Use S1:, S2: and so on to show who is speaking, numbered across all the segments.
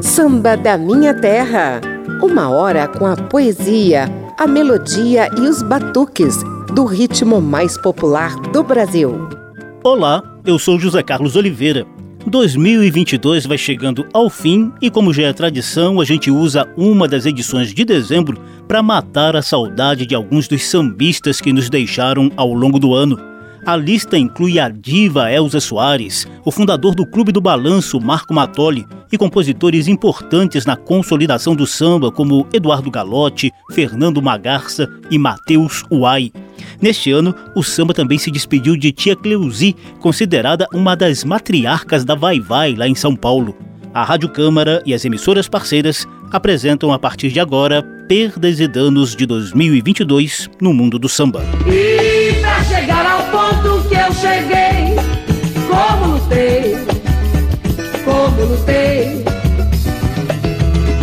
S1: Samba da Minha Terra. Uma hora com a poesia, a melodia e os batuques do ritmo mais popular do Brasil.
S2: Olá, eu sou José Carlos Oliveira. 2022 vai chegando ao fim e, como já é tradição, a gente usa uma das edições de dezembro para matar a saudade de alguns dos sambistas que nos deixaram ao longo do ano. A lista inclui a diva Elza Soares, o fundador do Clube do Balanço Marco Matoli e compositores importantes na consolidação do samba como Eduardo Galotti, Fernando Magarça e Matheus Uai. Neste ano, o samba também se despediu de Tia Cleusi, considerada uma das matriarcas da Vai Vai lá em São Paulo. A Rádio Câmara e as emissoras parceiras apresentam a partir de agora Perdas e Danos de 2022 no mundo do samba.
S3: Eu cheguei, como lutei, como lutei.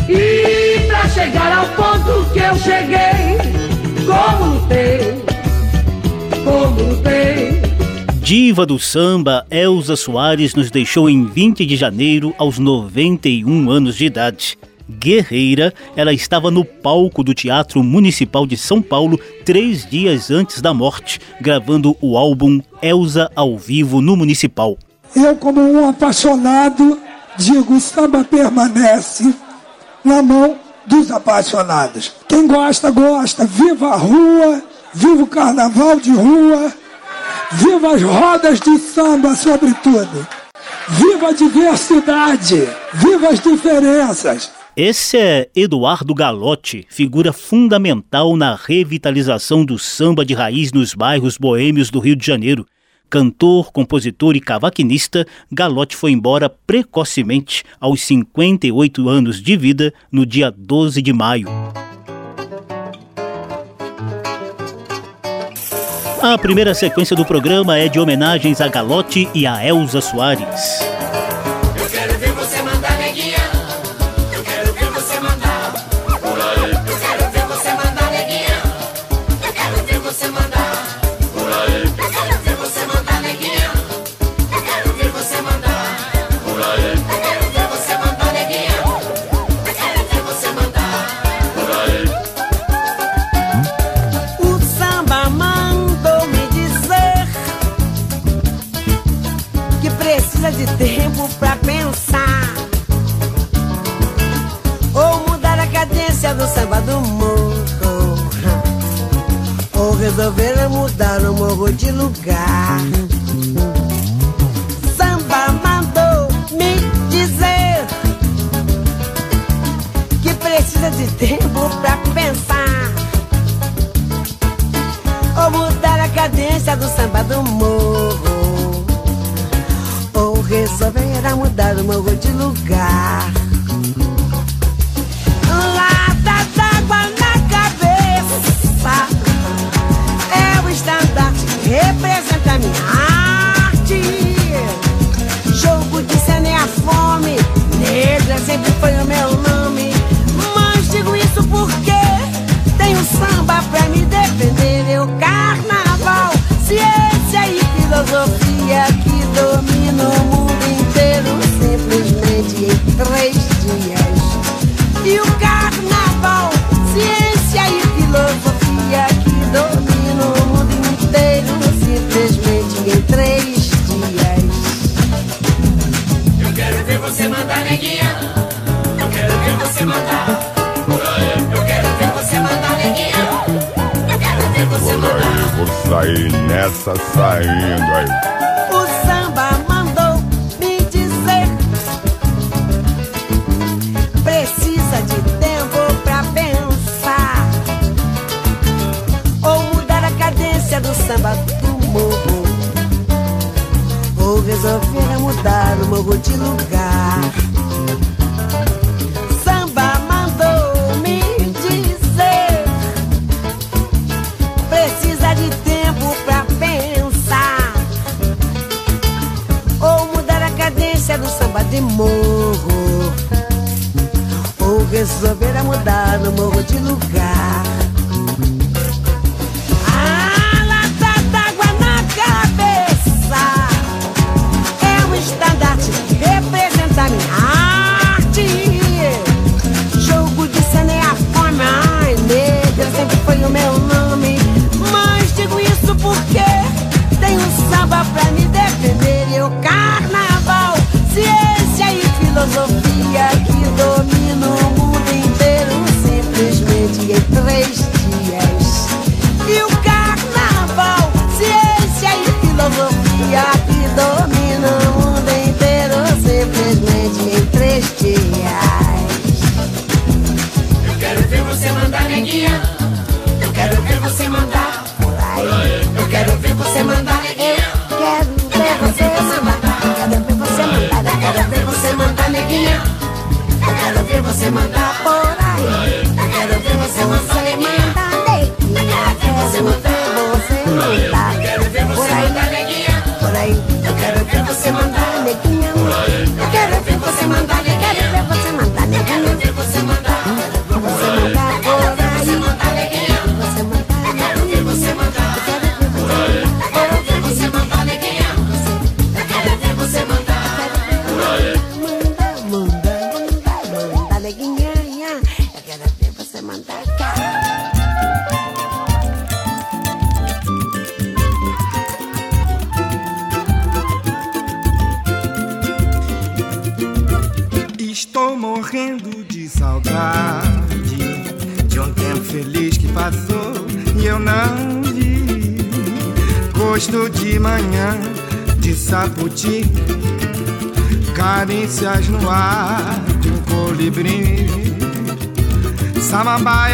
S3: E pra chegar ao ponto que eu cheguei, como lutei, como lutei.
S2: Diva do samba, Elza Soares nos deixou em 20 de janeiro aos 91 anos de idade guerreira, ela estava no palco do Teatro Municipal de São Paulo três dias antes da morte, gravando o álbum Elsa ao vivo no Municipal.
S4: Eu, como um apaixonado, digo: o samba permanece na mão dos apaixonados. Quem gosta, gosta. Viva a rua, viva o carnaval de rua, viva as rodas de samba, sobretudo. Viva a diversidade, viva as diferenças.
S2: Esse é Eduardo Galotti, figura fundamental na revitalização do samba de raiz nos bairros boêmios do Rio de Janeiro. Cantor, compositor e cavaquinista, Galotti foi embora precocemente, aos 58 anos de vida, no dia 12 de maio. A primeira sequência do programa é de homenagens a Galotti e a Elza Soares.
S5: Resolveram mudar o morro de lugar. Samba mandou me dizer que precisa de tempo pra pensar. Ou mudar a cadência do samba do morro. Ou resolveram mudar o morro de lugar. Arte. Jogo de cena é a fome, negra sempre foi o meu nome. Mas digo isso porque tenho samba pra me defender.
S6: Sair nessa saindo aí.
S5: O samba mandou me dizer. Precisa de tempo pra pensar. Ou mudar a cadência do samba morro. Ou resolveram mudar o morro de lugar.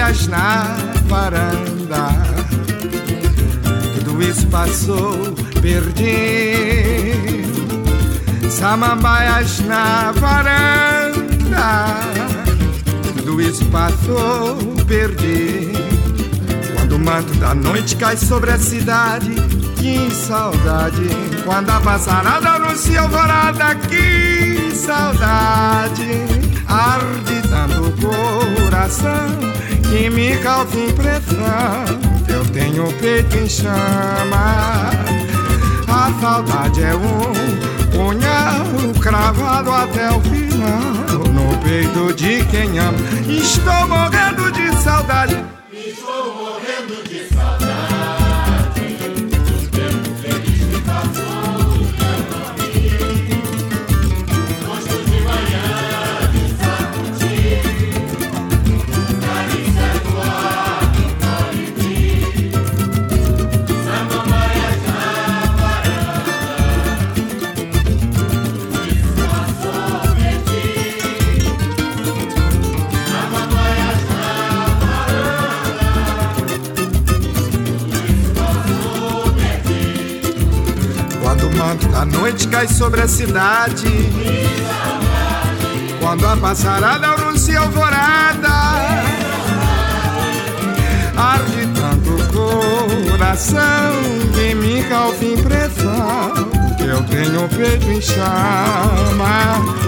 S7: Samambaias na varanda. Tudo isso passou, perdi. Samambaias na varanda Tudo isso passou, perdi Quando o manto da noite cai sobre a cidade Que saudade Quando a passarada anuncia alvorada Que saudade Arde tanto coração Que me causa impressão Eu tenho o peito em chama a saudade é um punhal cravado até o final no peito de quem ama. Estou morrendo de saudade. Da noite cai sobre a cidade. Quando a passarada anuncia alvorada Arde tanto coração que me causa impressão Que eu tenho o peito em chama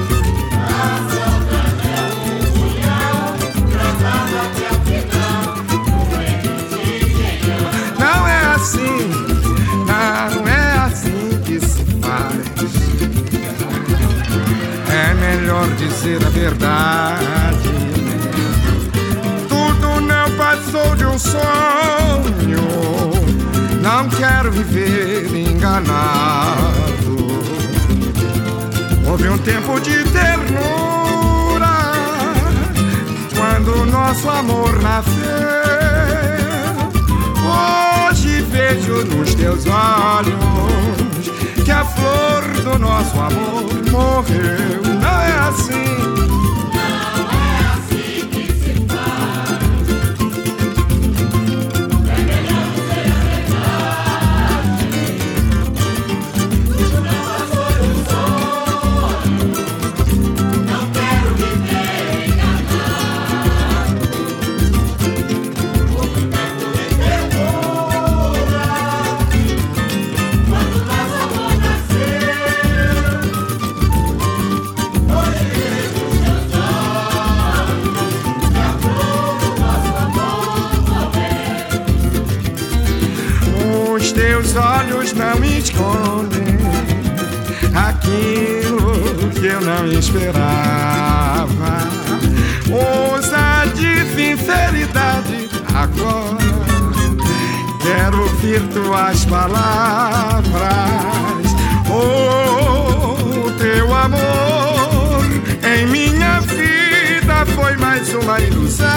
S7: melhor dizer a verdade. Tudo não passou de um sonho. Não quero viver enganado. Houve um tempo de ternura quando nosso amor nasceu. Hoje vejo nos teus olhos flor do nosso amor morreu. Não é assim. Os ouvir tuas palavras. Oh, teu amor em minha vida foi mais uma ilusão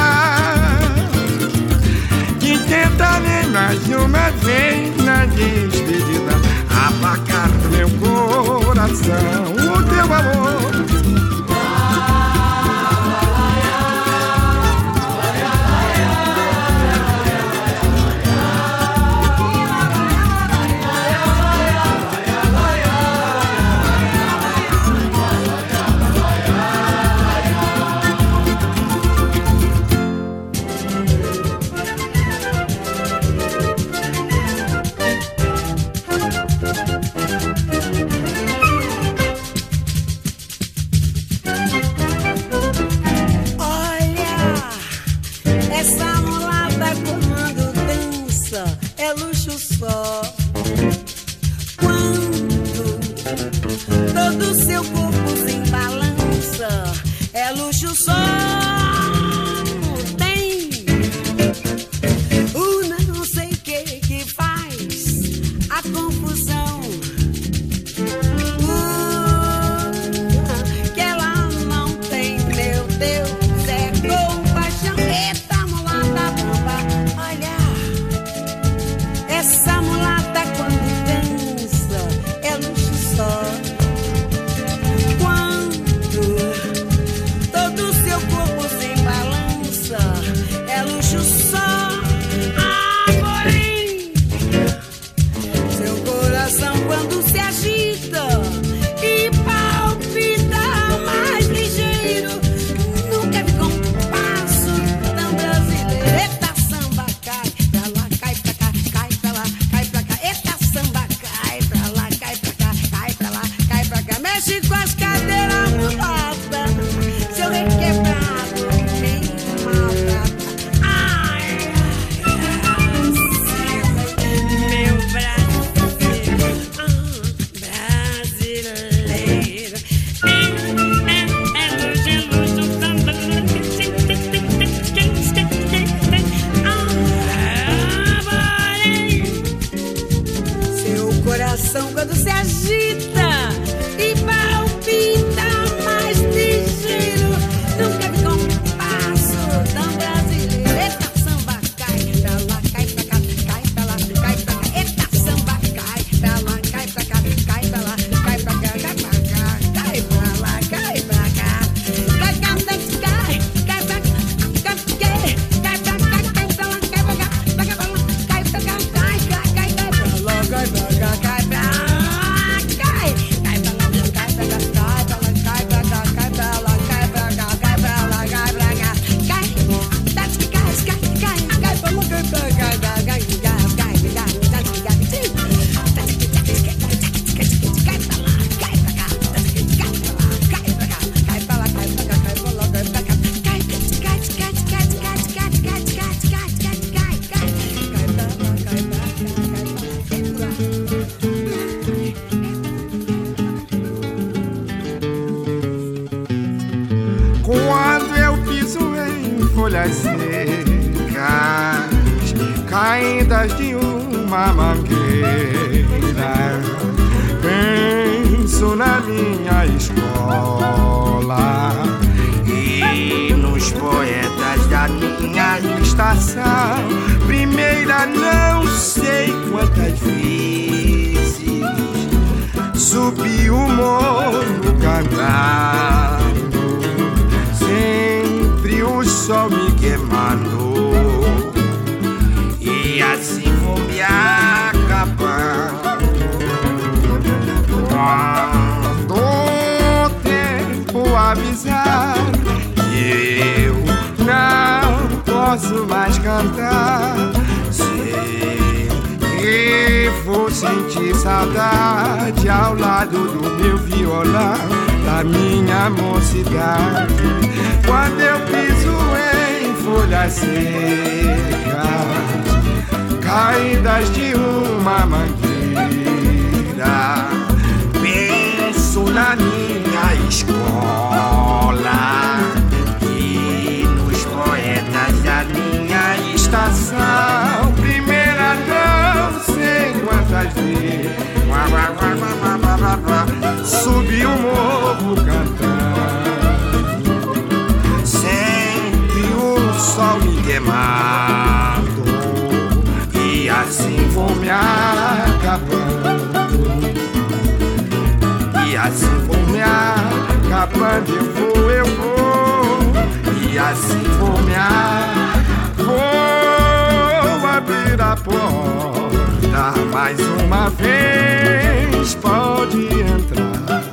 S7: que nem mais uma vez na despedida apagar meu coração o teu amor. avisar E eu não posso mais cantar. Se eu vou sentir saudade Ao lado do meu violão Da minha mocidade. Quando eu piso em folhas secas Caídas de uma mangueira isso na minha escola e nos poetas da minha estação. Primeira não sei quantas vezes subi o morro cantando. Sempre o sol me queimado e assim
S3: vou
S7: me acabando assim for me acabando, eu vou, eu vou. E assim for me vou
S3: abrir a porta mais uma vez. Pode entrar.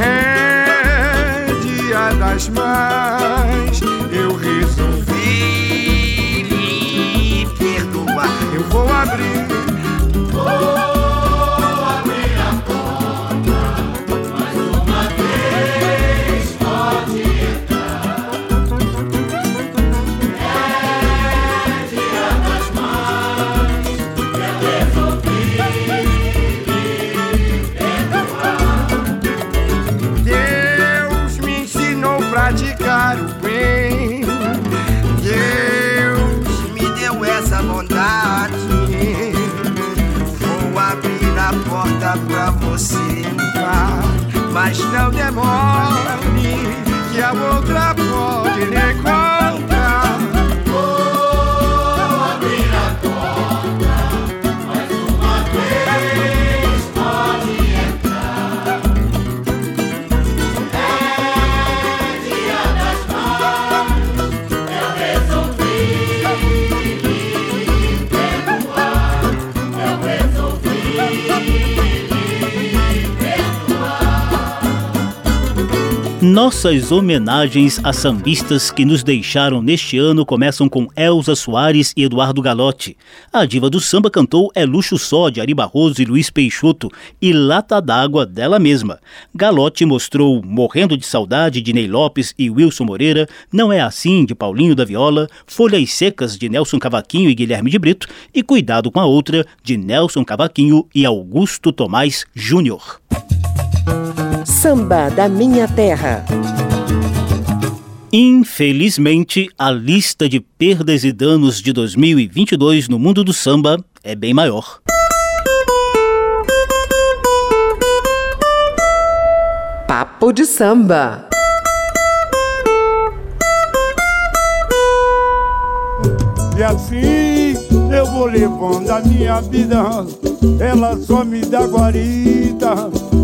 S3: É dia das mães, eu resolvi lhe perdoar. Eu vou abrir. Oh.
S2: Nossas homenagens a sambistas que nos deixaram neste ano começam com Elza Soares e Eduardo Galotti. A diva do samba cantou É Luxo Só, de Ari Barroso e Luiz Peixoto, e Lata d'Água dela mesma. Galotti mostrou Morrendo de Saudade, de Ney Lopes e Wilson Moreira, Não É Assim, de Paulinho da Viola, Folhas Secas, de Nelson Cavaquinho e Guilherme de Brito, e Cuidado com a Outra, de Nelson Cavaquinho e Augusto Tomás Júnior.
S1: Samba da Minha Terra.
S2: Infelizmente, a lista de perdas e danos de 2022 no mundo do samba é bem maior.
S1: Papo de samba.
S8: E assim vou levando a minha vida. Ela só me dá.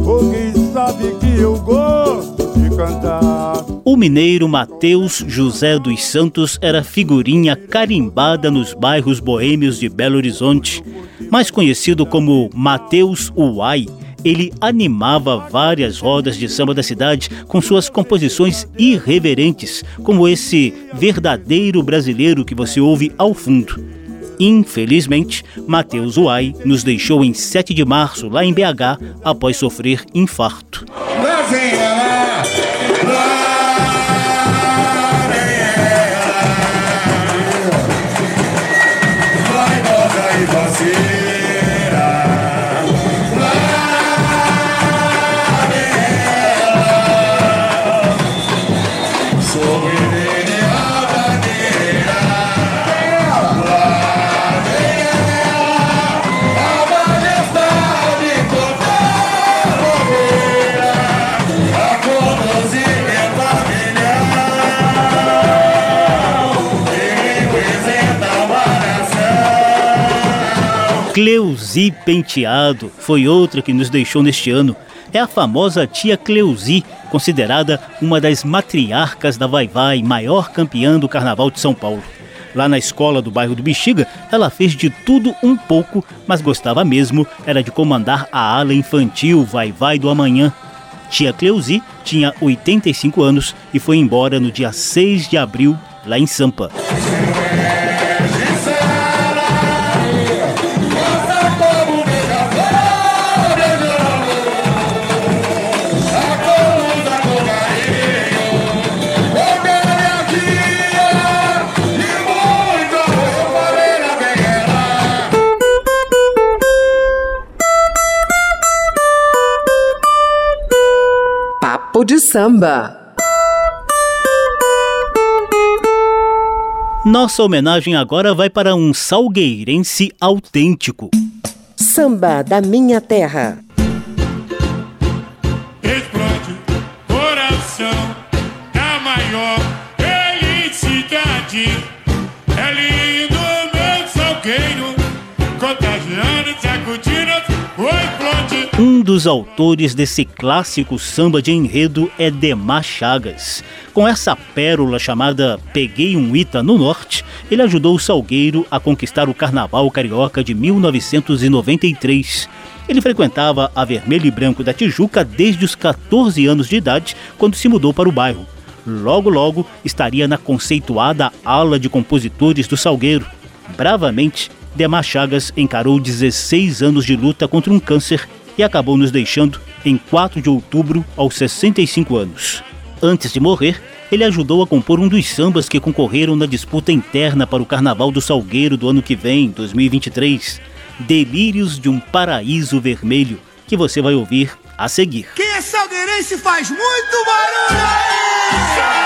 S8: Alguém sabe que eu gosto de cantar.
S2: O mineiro Mateus José dos Santos era figurinha carimbada nos bairros boêmios de Belo Horizonte. Mais conhecido como Mateus Uai, ele animava várias rodas de samba da cidade com suas composições irreverentes, como esse verdadeiro brasileiro que você ouve ao fundo. Infelizmente, Mateus Uai nos deixou em 7 de março, lá em BH, após sofrer infarto.
S3: Lá vem
S2: Cleusi Penteado foi outra que nos deixou neste ano. É a famosa tia Cleusi, considerada uma das matriarcas da Vai Vai, maior campeã do Carnaval de São Paulo. Lá na escola do bairro do Bexiga, ela fez de tudo um pouco, mas gostava mesmo era de comandar a ala infantil Vai Vai do Amanhã. Tia Cleusi tinha 85 anos e foi embora no dia 6 de abril, lá em Sampa.
S1: Samba.
S2: Nossa homenagem agora vai para um salgueirense autêntico.
S1: Samba da Minha Terra.
S2: Dos autores desse clássico samba de enredo é Demar Chagas. Com essa pérola chamada Peguei um Ita no Norte, ele ajudou o Salgueiro a conquistar o Carnaval Carioca de 1993. Ele frequentava a Vermelho e Branco da Tijuca desde os 14 anos de idade, quando se mudou para o bairro. Logo, logo estaria na conceituada ala de compositores do Salgueiro. Bravamente, Demar Chagas encarou 16 anos de luta contra um câncer e acabou nos deixando em 4 de outubro, aos 65 anos. Antes de morrer, ele ajudou a compor um dos sambas que concorreram na disputa interna para o Carnaval do Salgueiro do ano que vem, 2023. Delírios de um Paraíso Vermelho, que você vai ouvir a seguir.
S7: Quem é salgueirense faz muito barulho!
S9: Nunca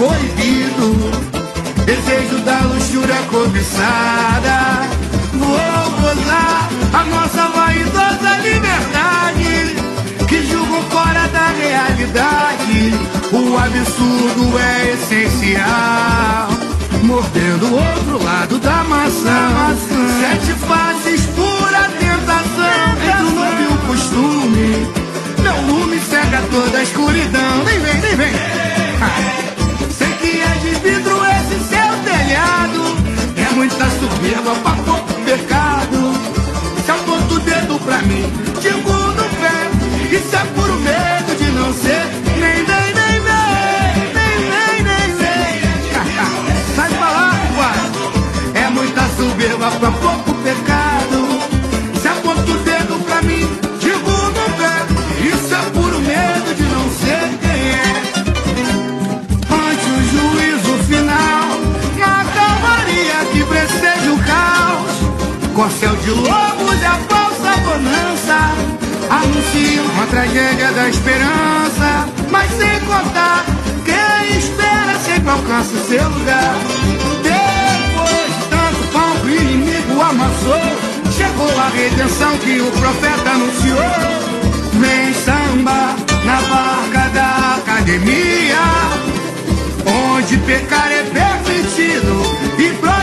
S10: proibido. Desejo da luxúria cobiçada. Vou gozar a nossa vaidosa liberdade, que julgo fora da realidade. O absurdo é essencial. Mordendo o outro lado da maçã, sete faces pura tentação. Entre o novo e o costume, meu lume cega toda a escuridão. Nem vem, nem vem. Ah. muita soberba pra pouco pecado. Se aponta o dedo pra mim, digo no pé. Isso é puro medo de não ser nem, nem, nem, nem, nem, nem, nem, nem. Sai pra lá. É muita soberba pra pouco corcel de lobos e a falsa bonança anunciam a tragédia da esperança, mas sem contar quem espera sempre alcança o seu lugar. Depois de tanto pão que o inimigo amassou, chegou a redenção que o profeta anunciou. Vem samba na barca da academia, onde pecar é permitido e proibido.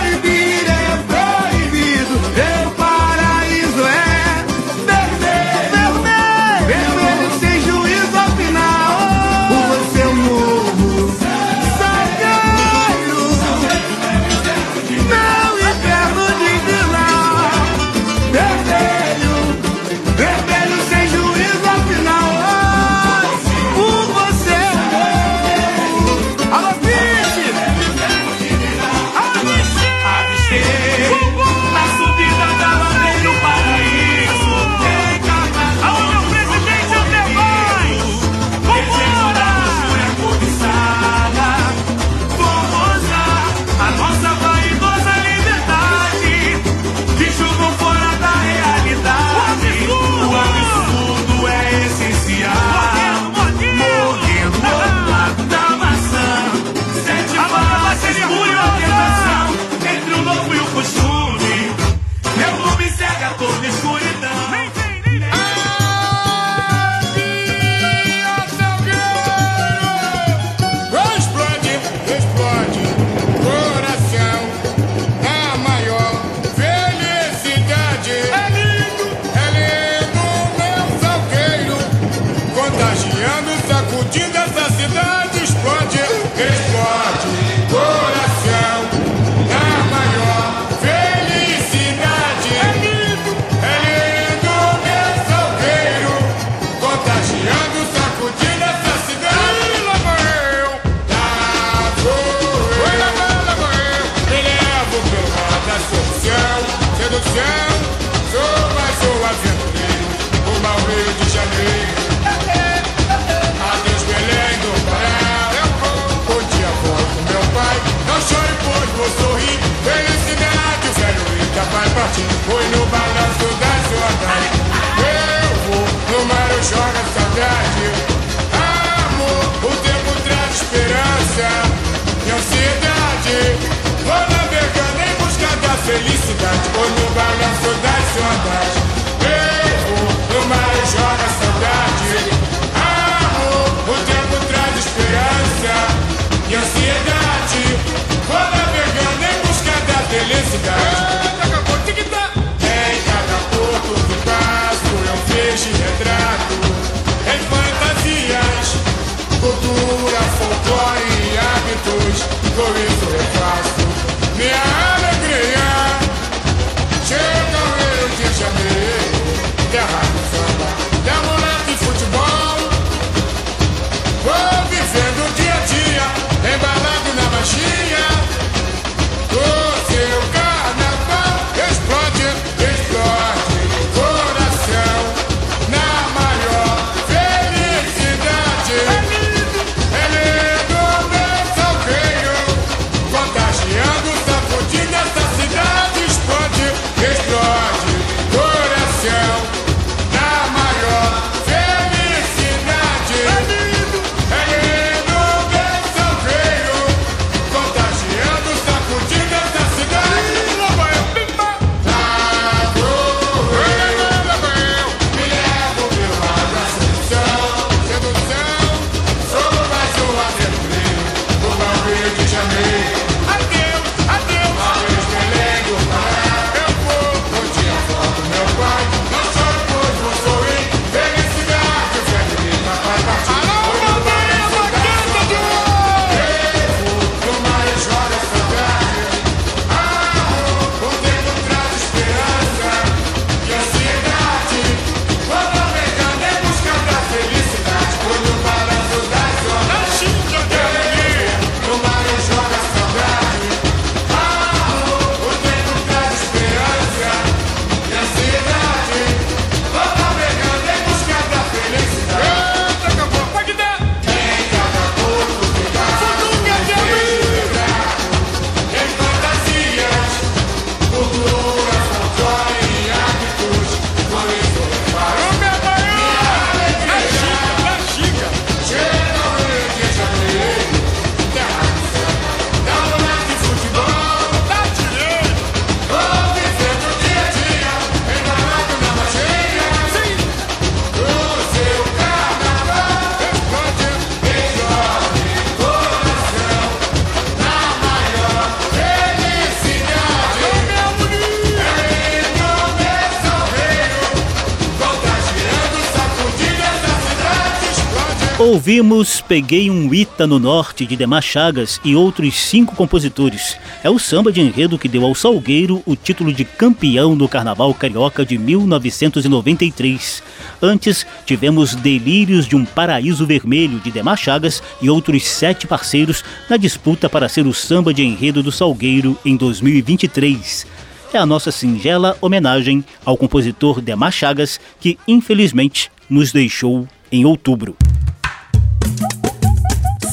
S2: Ouvimos Peguei um Ita no Norte de Demar Chagas e outros cinco compositores. É o samba de enredo que deu ao Salgueiro o título de campeão do Carnaval Carioca de 1993. Antes, tivemos Delírios de um Paraíso Vermelho de Demar Chagas e outros sete parceiros na disputa para ser o samba de enredo do Salgueiro em 2023 é a nossa singela homenagem ao compositor Demar Chagas, que infelizmente nos deixou em outubro.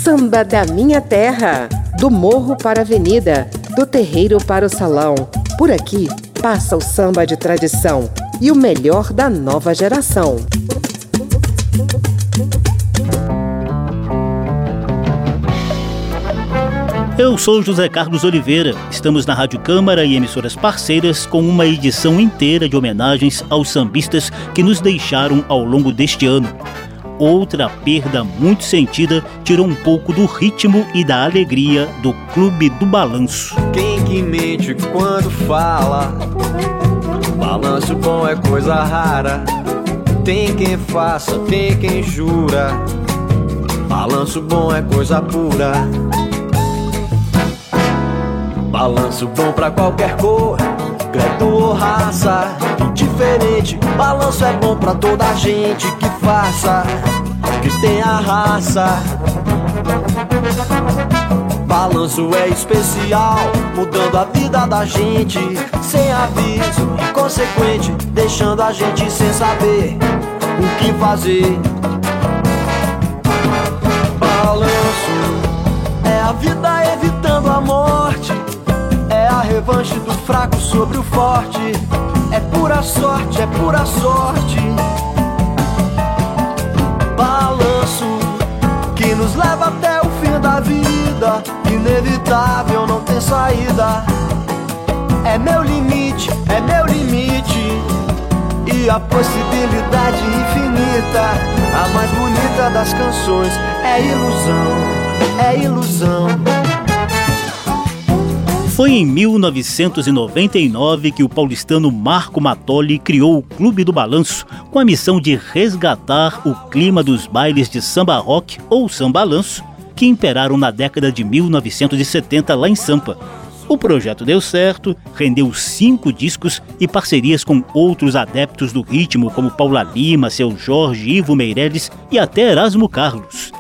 S1: Samba da minha terra, do morro para a avenida, do terreiro para o salão. Por aqui passa o samba de tradição e o melhor da nova geração.
S2: Eu sou José Carlos Oliveira. Estamos na Rádio Câmara e emissoras parceiras com uma edição inteira de homenagens aos sambistas que nos deixaram ao longo deste ano outra perda muito sentida tirou um pouco do ritmo e da alegria do Clube do Balanço.
S11: Quem que mente quando fala? Balanço bom é coisa rara. Tem quem faça, tem quem jura. Balanço bom é coisa pura. Balanço bom pra qualquer cor, credo ou raça. Indiferente, balanço é bom pra toda gente que faça, que tenha raça. Balanço é especial, mudando a vida da gente, sem aviso, inconsequente, deixando a gente sem saber o que fazer. Balanço é a vida evitando a morte, é a revanche do fraco sobre o forte, é pura sorte, é pura sorte nos leva até o fim da vida. Inevitável, não tem saída. É meu limite, é meu limite. E a possibilidade infinita, a mais bonita das canções, é ilusão, é ilusão.
S2: Foi em 1999 que o paulistano Marco Matoli criou o Clube do Balanço com a missão de resgatar o clima dos bailes de samba rock ou samba lanço que imperaram na década de 1970 lá em Sampa. O projeto deu certo, rendeu cinco discos e parcerias com outros adeptos do ritmo como Paula Lima, Seu Jorge, Ivo Meirelles e até Erasmo Carlos.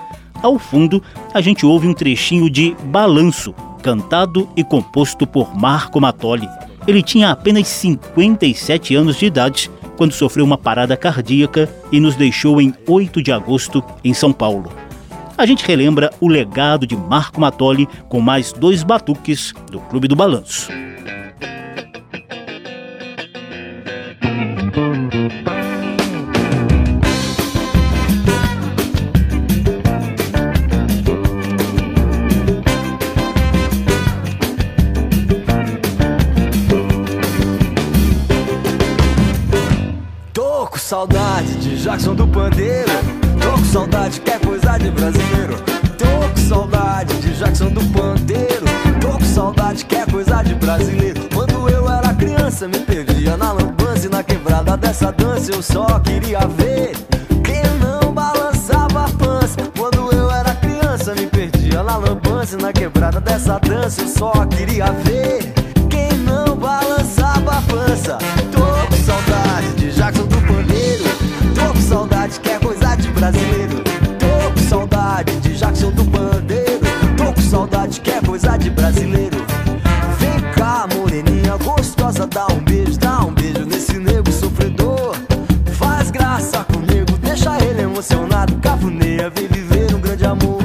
S2: Ao fundo, a gente ouve um trechinho de Balanço, cantado e composto por Marco Matoli. Ele tinha apenas 57 anos de idade quando sofreu uma parada cardíaca e nos deixou em 8 de agosto em São Paulo. A gente relembra o legado de Marco Matoli com mais dois batuques do Clube do Balanço.
S11: Jackson do Pandeiro. Tô com saudade, quer coisa de brasileiro. Tô com saudade de Jackson do Pandeiro. Tô com saudade, quer coisa de brasileiro. Quando eu era criança, me perdia na lambança e na quebrada dessa dança. Eu só queria ver quem não balançava a pança. Quando eu era criança, me perdia na lambança e na quebrada dessa dança. Eu só queria ver quem não balançava a pança. Tô com saudade de Jackson do brasileiro. Tô com saudade de Jackson do Bandeiro. Tô com saudade, quer coisa de brasileiro. Vem cá, moreninha gostosa, dá um beijo, dá um beijo nesse nego sofredor. Faz graça comigo, deixa ele emocionado, cafuneia, vem viver um grande amor.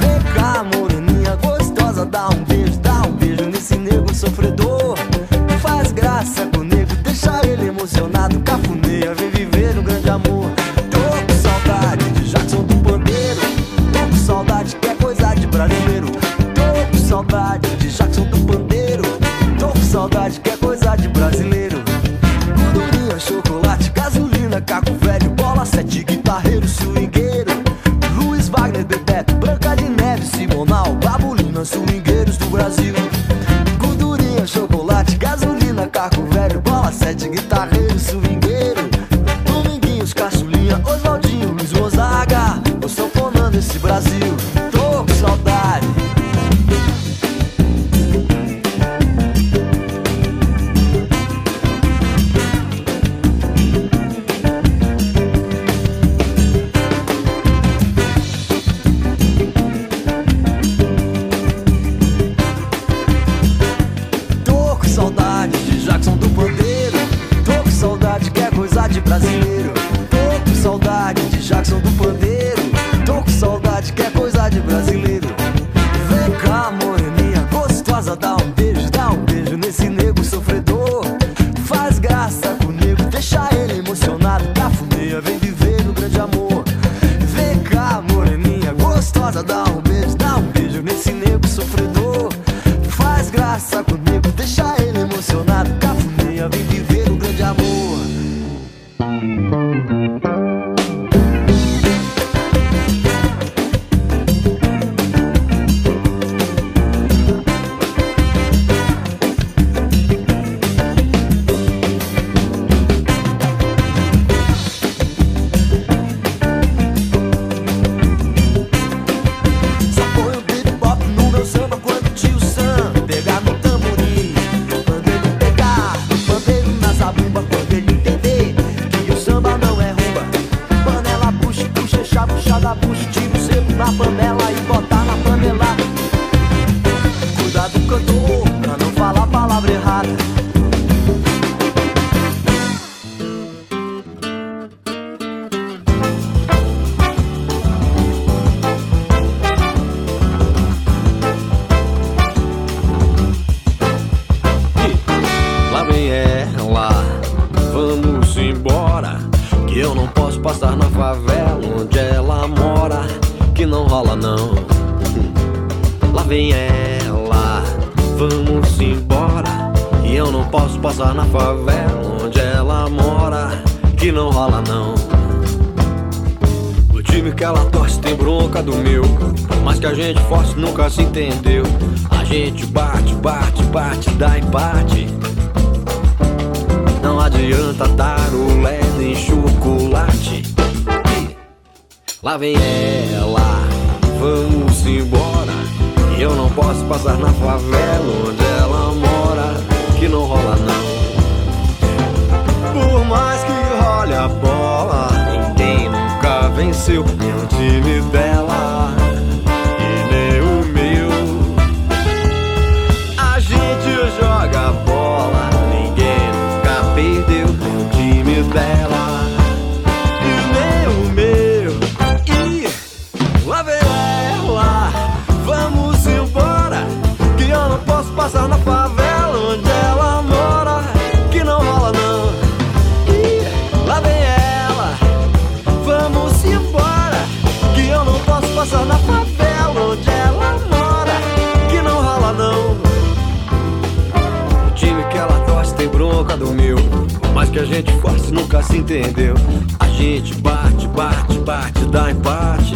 S11: Vem cá, moreninha gostosa, dá um beijo, dá um beijo nesse nego sofredor. a
S12: gente faz nunca se entendeu. A gente bate, bate, bate, dá empate.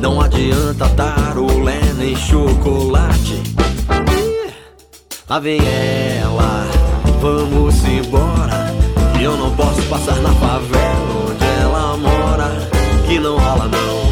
S12: Não adianta tarolé nem chocolate. Lá vem ela, vamos embora. E eu não posso passar na favela onde ela mora. Que não rola não.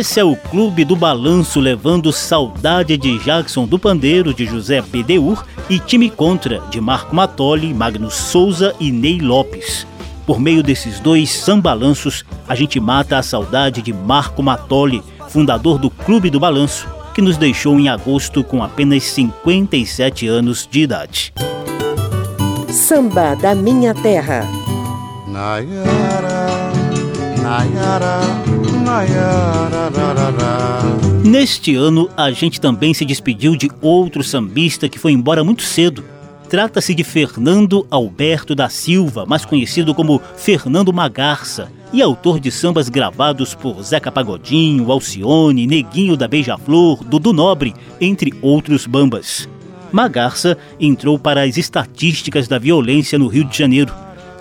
S2: Esse é o Clube do Balanço levando Saudade de Jackson do Pandeiro de José Bedeur e Time Contra de Marco Matoli, Magnus Souza e Ney Lopes. Por meio desses dois sambalanços, a gente mata a saudade de Marco Matoli, fundador do Clube do Balanço, que nos deixou em agosto com apenas 57 anos de idade.
S1: Samba da Minha Terra
S6: Nayara, Nayara
S2: Neste ano, a gente também se despediu de outro sambista que foi embora muito cedo. Trata-se de Fernando Alberto da Silva, mais conhecido como Fernando Magarça, e autor de sambas gravados por Zeca Pagodinho, Alcione, Neguinho da Beija-Flor, Dudu Nobre, entre outros bambas. Magarça entrou para as estatísticas da violência no Rio de Janeiro.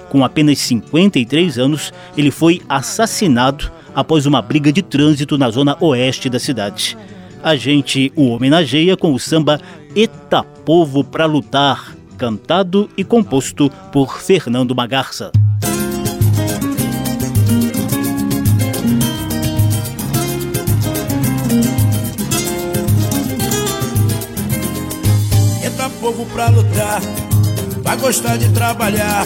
S2: Com apenas 53 anos, ele foi assassinado após uma briga de trânsito na zona oeste da cidade. A gente o homenageia com o samba Eta Povo pra Lutar, cantado e composto por Fernando Magarça.
S13: Etapovo pra lutar, vai gostar de trabalhar,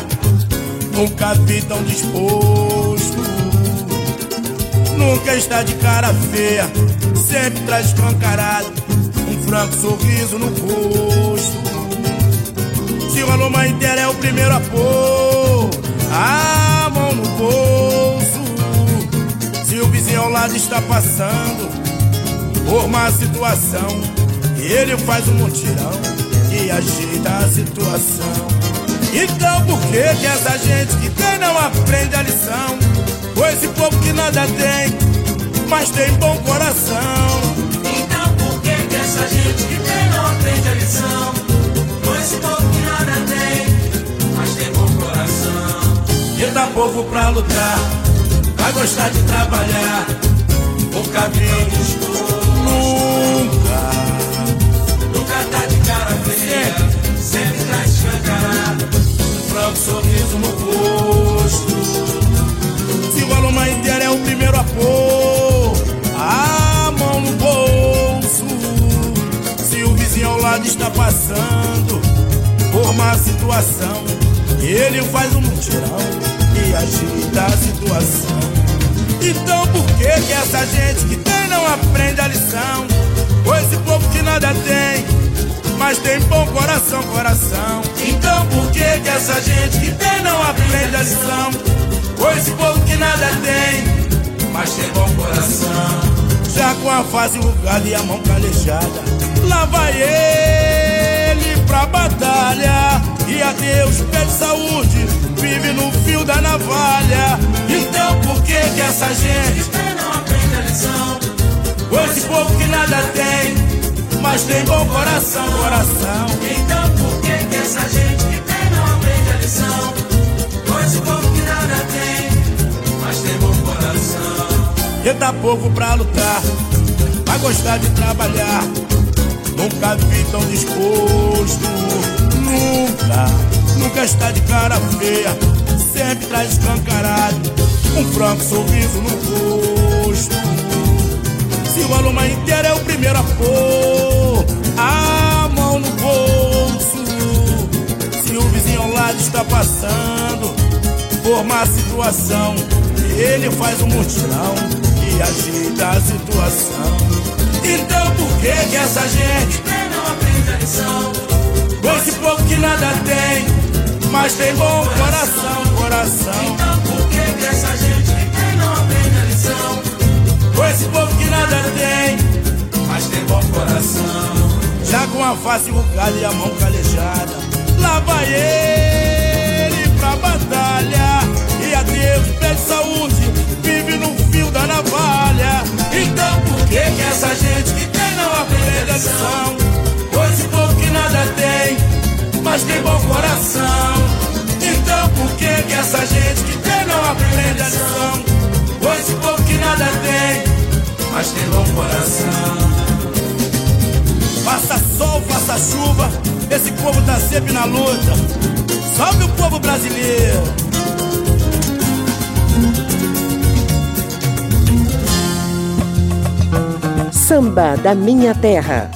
S13: nunca vi tão disposto Nunca está de cara feia, sempre traz escancarado um franco sorriso no rosto. Se o aloma inteira é o primeiro a pôr a mão no bolso. Se o vizinho ao lado está passando por uma situação, ele faz um mutirão e ajeita a situação. Então por que que essa gente que tem não aprende a lição? Com esse povo que nada tem, mas tem bom coração.
S3: Então por que que essa gente que tem não aprende a lição? Com esse povo que nada tem, mas tem bom coração.
S13: E dá povo pra lutar, vai gostar de trabalhar. Nunca vi situação, ele faz um mutirão e agita a situação. Então por que que essa gente que tem não aprende a lição? Com esse povo que nada tem, mas tem bom coração, coração. Então por que que essa gente que tem não aprende a lição? Com esse povo que nada tem, mas tem bom coração. Já com a face enrugada e a mão calejada, lá vai ele pra batalha. E a Deus pede saúde, vive no fio da navalha. Então por que que essa gente
S3: não aprende a lição?
S13: esse povo que nada tem, mas tem bom coração, coração.
S3: Então por que que essa gente que tem não aprende a lição? Esse povo que nada tem, mas tem bom coração.
S13: Eita povo pra lutar, vai gostar de trabalhar. Nunca vi tão disposto, nunca, nunca está de cara feia. Sempre traz escancarado um franco sorriso no rosto. Se o aluma inteiro é o primeiro a pôr a mão no bolso. Se o vizinho ao lado está passando por uma situação, ele faz um mutirão e agita a situação. Então por que que essa gente mas tem bom coração, coração?
S3: Então por que que essa gente que tem não aprende a lição?
S13: Com esse povo que nada tem,
S3: Mas tem bom coração.
S13: já com a face enrugada e a mão calejada, lá vai ele pra batalha. E a Deus pede saúde, vive no fio da navalha. Então por que que essa gente que tem não aprende a lição? Com esse povo que nada tem, mas tem bom coração. Essa gente que tem não aprende a lição? Com esse povo que nada tem,
S3: Mas tem bom coração.
S13: Faça sol, faça chuva, esse povo tá sempre na luta. Salve o povo brasileiro!
S1: Samba da Minha Terra.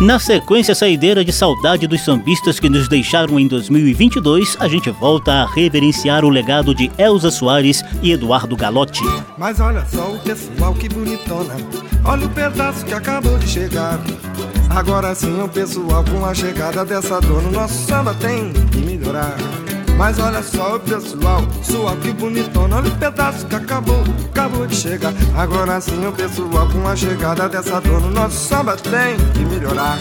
S2: Na sequência saideira de saudade dos sambistas que nos deixaram em 2022, a gente volta a reverenciar o legado de Elza Soares e Eduardo Galotti.
S7: Mas olha só o pessoal que bonitona. Olha o pedaço que acabou de chegar. Agora sim o pessoal com a chegada dessa dor no nosso samba tem que melhorar. Mas olha só o pessoal, sua que bonitona. Olha o pedaço que acabou, acabou de chegar. Agora sim o pessoal com a chegada dessa dor no nosso samba tem que melhorar.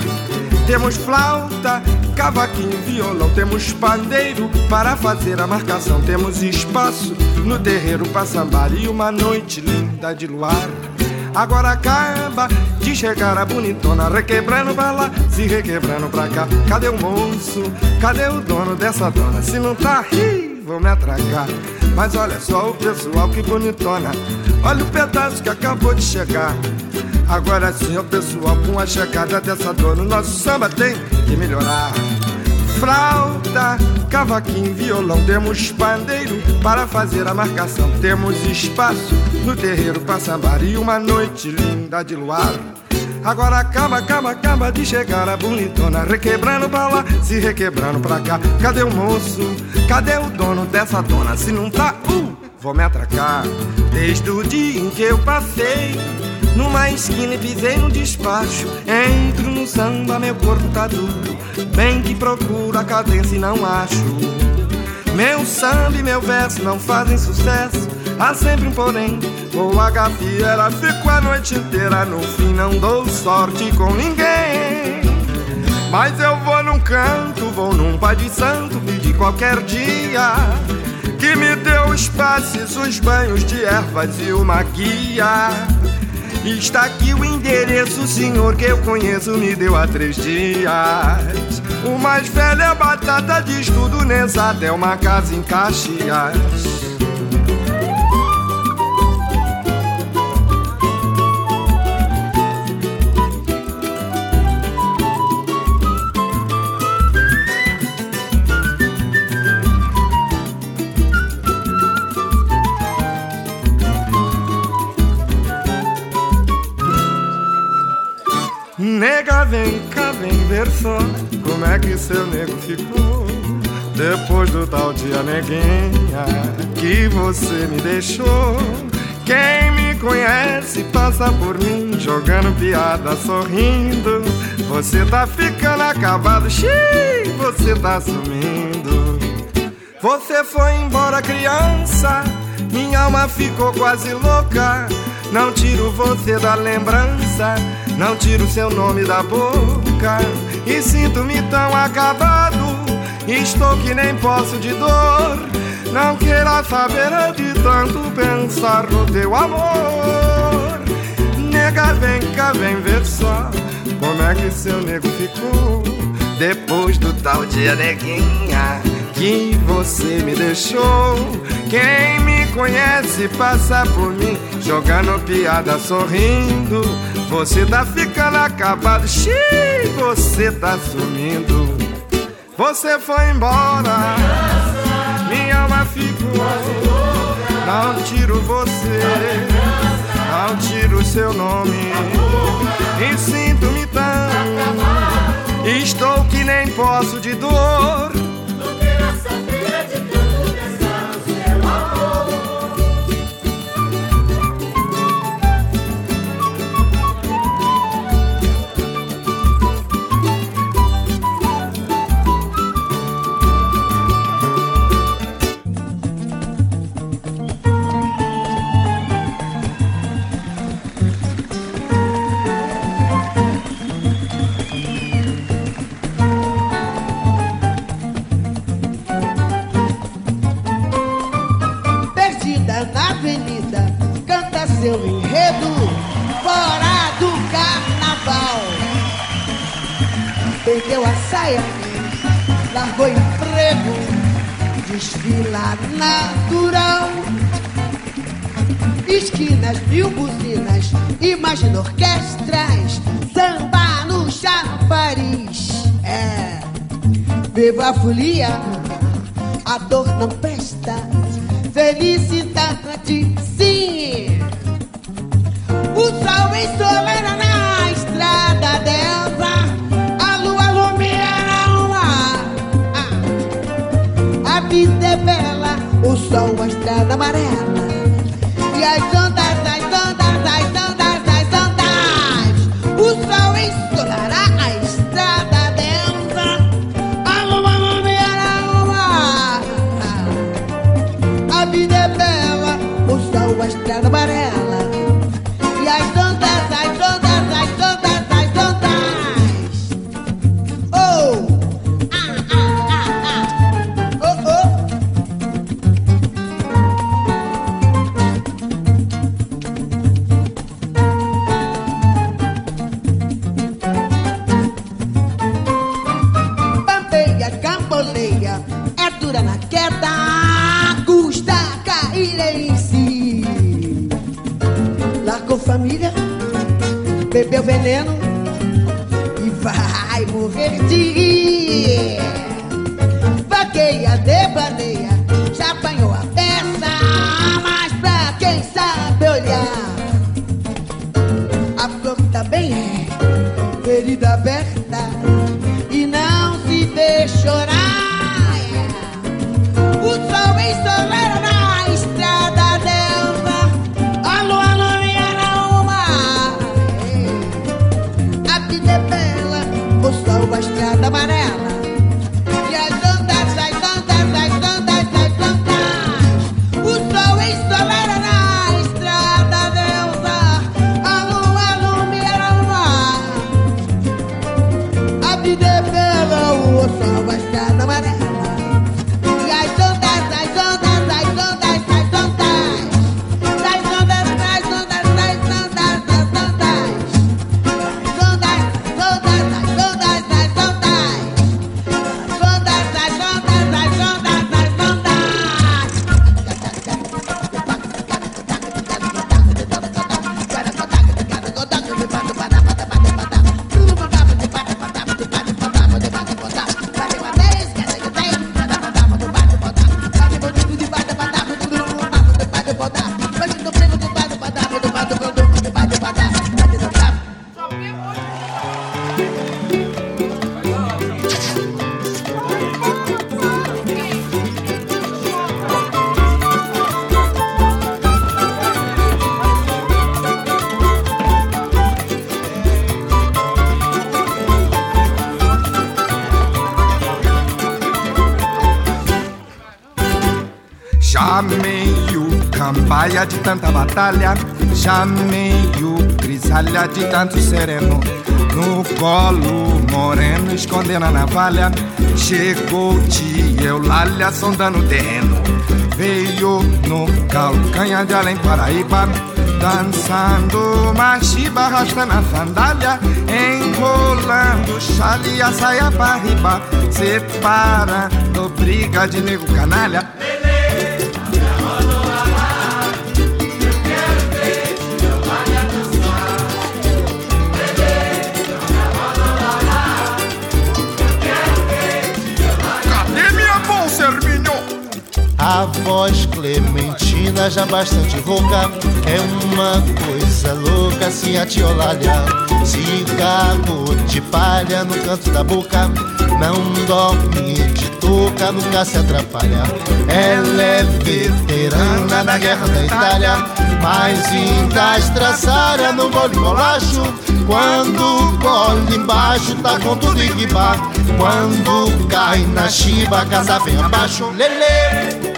S7: Temos flauta, cavaquinho, violão, temos pandeiro para fazer a marcação. Temos espaço no terreiro para sambar e uma noite linda de luar. Agora acaba de chegar a bonitona, requebrando pra lá, se requebrando pra cá. Cadê o moço? Cadê o dono dessa dona? Se não tá, ih, vou me atracar. Mas olha só o pessoal que bonitona, olha o pedaço que acabou de chegar. Agora sim, ó pessoal, com a chegada dessa dor, o nosso samba tem que melhorar. Flauta, cavaquinho, violão, temos pandeiro para fazer a marcação. Temos espaço no terreiro para sambar e uma noite linda de luar. Agora acaba, acaba, acaba de chegar a bonitona Requebrando pra lá, se requebrando pra cá Cadê o moço? Cadê o dono dessa dona? Se não tá, uh, vou me atracar Desde o dia em que eu passei numa esquina e pisei no despacho Entro no samba, meu corpo tá duro Bem que procuro a cadência e não acho Meu samba e meu verso não fazem sucesso Há sempre um porém Boa gafieira, fico a noite inteira No fim não dou sorte com ninguém Mas eu vou num canto, vou num pai de santo Pedir qualquer dia Que me dê os passes, os banhos de ervas e uma guia Está aqui o endereço, o senhor que eu conheço me deu há três dias. O mais velho é batata de estudo nessa até uma casa em Caxias. Vem cá, vem ver só como é que seu nego ficou. Depois do tal dia, neguinha, que você me deixou. Quem me conhece passa por mim, jogando piada, sorrindo. Você tá ficando acabado, xiii, você tá sumindo. Você foi embora, criança, minha alma ficou quase louca. Não tiro você da lembrança, não tiro seu nome da boca. E sinto-me tão acabado, estou que nem posso de dor. Não queira saber de tanto pensar no teu amor. Nega, vem cá, vem ver só como é que seu nego ficou. Depois do tal dia, neguinha, que você me deixou. Quem me conhece passa por mim, jogando piada, sorrindo. Você tá ficando acabado, xiii, você tá sumindo. Você foi embora, minha alma ficou. Não tiro você, não tiro seu nome. E sinto-me tão, estou que nem posso de dor.
S3: Não queira saber de seu
S5: enredo fora do carnaval. Perdeu a saia, largou emprego, desfila natural. Esquinas, mil buzinas, imagina orquestras, samba no chafariz. É, beba a folia, a dor não presta, felicidade. O sol ensolara na estrada dela, a lua ilumina o mar. Ah, A vida é bela, o sol a estrada amarela. E as ondas, ferida aberta e não se vê chorar.
S7: De tanta batalha, já meio grisalha de tanto sereno. No colo moreno, escondendo a navalha, chegou tia Eulália sondando o terreno. Veio no calcanha de além Paraíba, dançando machiba, arrastando a sandália, enrolando chale e a saia pra riba, separando briga de nego canalha.
S6: A voz clementina já bastante rouca É uma coisa louca se a tiolalha Cigarro de palha no canto da boca Não dorme de touca, nunca se atrapalha. Ela é veterana da guerra da Itália Mas ainda estraçalha no gole bolacho Quando gole embaixo tá com tudo em riba. Quando cai na chiba, casa vem abaixo. Lele!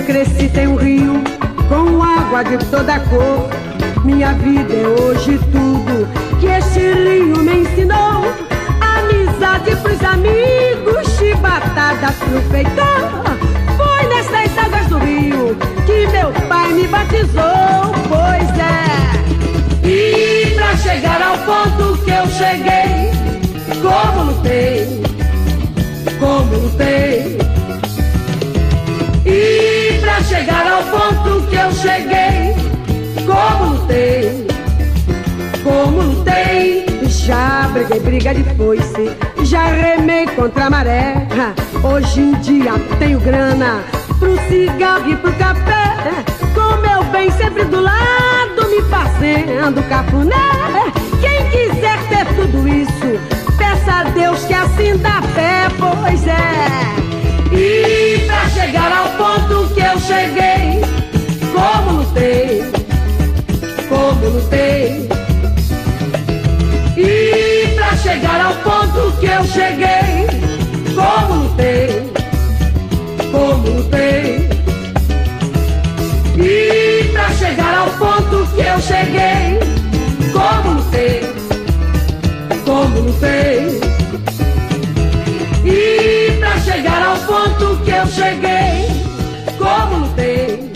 S5: Eu cresci tem um rio com água de toda cor. Minha vida é hoje tudo que este rio me ensinou. Amizade pros amigos, chibatadas pro feitor. Foi nessas águas do rio que meu pai me batizou, pois é. E pra chegar ao ponto que eu cheguei, como lutei, como lutei. Chegar ao ponto que eu cheguei, como lutei, como lutei. Já briguei briga de foice, já remei contra a maré. Hoje em dia tenho grana pro cigarro e pro café. Com meu bem sempre do lado, me fazendo cafuné. Quem quiser ter tudo isso, peça a Deus que assim dá fé, pois é. E pra chegar ao eu cheguei, como lutei, como lutei. E pra chegar ao ponto que eu cheguei, como lutei, como lutei. E pra chegar ao ponto que eu cheguei, como lutei, como lutei. E pra chegar ao ponto que eu cheguei, como lutei,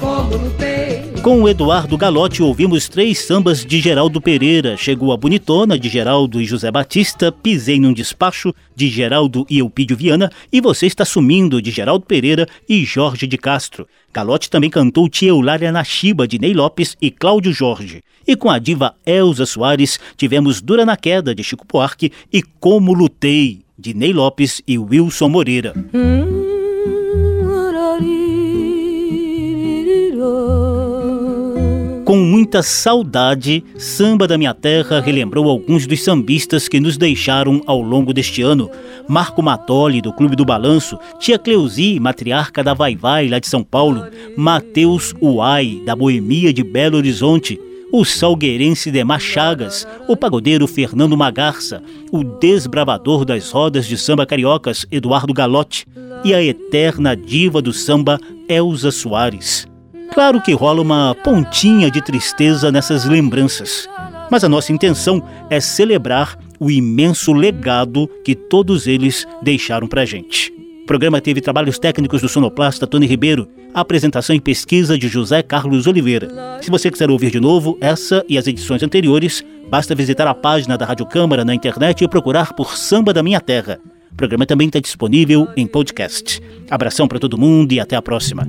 S5: como lutei.
S2: Com o Eduardo Galotti ouvimos três sambas de Geraldo Pereira. Chegou a Bonitona, de Geraldo e José Batista, Pisei num Despacho, de Geraldo e Eupídio Viana, e Você Está Sumindo, de Geraldo Pereira e Jorge de Castro. Galotti também cantou Tia Eulália na Chiba, de Ney Lopes e Cláudio Jorge. E com a diva Elza Soares, tivemos Dura na Queda, de Chico Buarque, e Como Lutei, de Ney Lopes e Wilson Moreira. Com muita saudade, Samba da Minha Terra relembrou alguns dos sambistas que nos deixaram ao longo deste ano. Marco Matoli, do Clube do Balanço, Tia Cleusi, matriarca da Vai Vai, lá de São Paulo, Matheus Uai, da Boemia de Belo Horizonte, o salgueirense Demar Chagas, o pagodeiro Fernando Magarça, o desbravador das rodas de samba cariocas Eduardo Galotti e a eterna diva do samba Elza Soares. Claro que rola uma pontinha de tristeza nessas lembranças, mas a nossa intenção é celebrar o imenso legado que todos eles deixaram pra gente. O programa teve trabalhos técnicos do sonoplasta Tony Ribeiro, apresentação e pesquisa de José Carlos Oliveira. Se você quiser ouvir de novo essa e as edições anteriores, basta visitar a página da Rádio Câmara na internet e procurar por Samba da Minha Terra. O programa também está disponível em podcast. Abração para todo mundo e até a próxima.